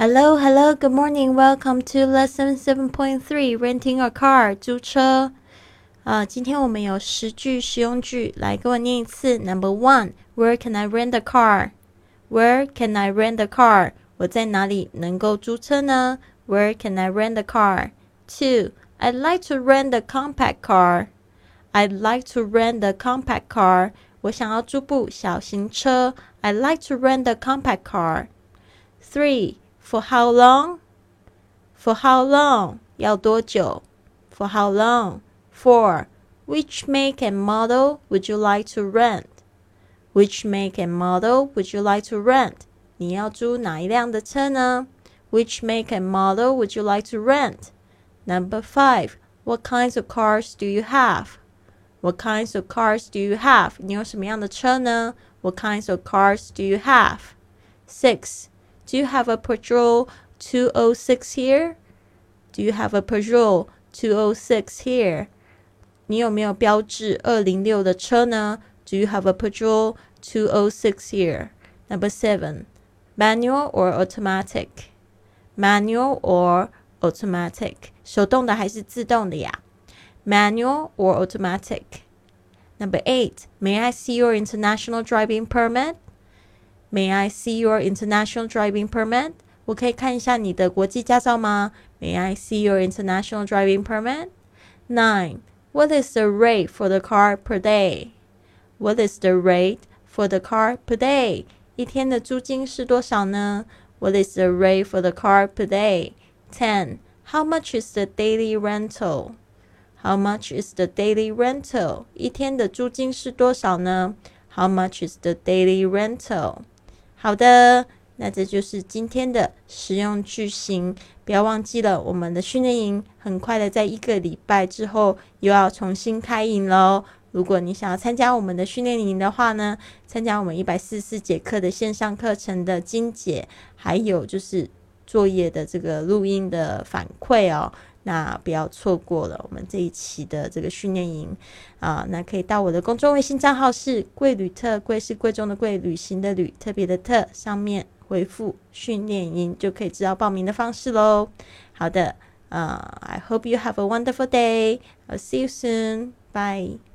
Hello, hello, good morning. Welcome to lesson seven point three. Renting a car，租车。啊，今天我们有十句实用句，来跟我念一次。Number one, Where can I rent a car? Where can I rent a car? 我在哪里能够租车呢？Where can I rent a car? Two, I'd like to rent a compact car. I'd like to rent a compact car. 我想要租部小型车。I'd like to rent a compact car. Three. For how long? For how long? 要多久？For how long? Four. Which make and model would you like to rent? Which make and model would you like to rent? 你要租哪一辆的车呢？Which make and model would you like to rent? Number five. What kinds of cars do you have? What kinds of cars do you have? 你有什么样的车呢？What kinds of cars do you have? Six. Do you have a Peugeot 206 here? Do you have a Peugeot 206 here? 你有没有标致二零六的车呢？Do you have a Peugeot 206 here? Number seven, manual or automatic? Manual or automatic? 手动的还是自动的呀？Manual or automatic? Number eight, may I see your international driving permit? May I see your international driving permit? 我可以看一下你的国际驾照吗？May I see your international driving permit? Nine. What is the rate for the car per day? What is the rate for the car per day? 一天的租金是多少呢？What is the rate for the car per day? Ten. How much is the daily rental? How much is the daily rental? 一天的租金是多少呢？How much is the daily rental? 好的，那这就是今天的实用句型。不要忘记了，我们的训练营很快的在一个礼拜之后又要重新开营喽。如果你想要参加我们的训练营的话呢，参加我们一百四十四节课的线上课程的精简，还有就是作业的这个录音的反馈哦。那不要错过了我们这一期的这个训练营啊！那可以到我的公众微信账号是“贵旅特”，贵是贵重的贵，旅行的旅，特别的特，上面回复“训练营”就可以知道报名的方式喽。好的，呃，I hope you have a wonderful day. I'll see you soon. Bye.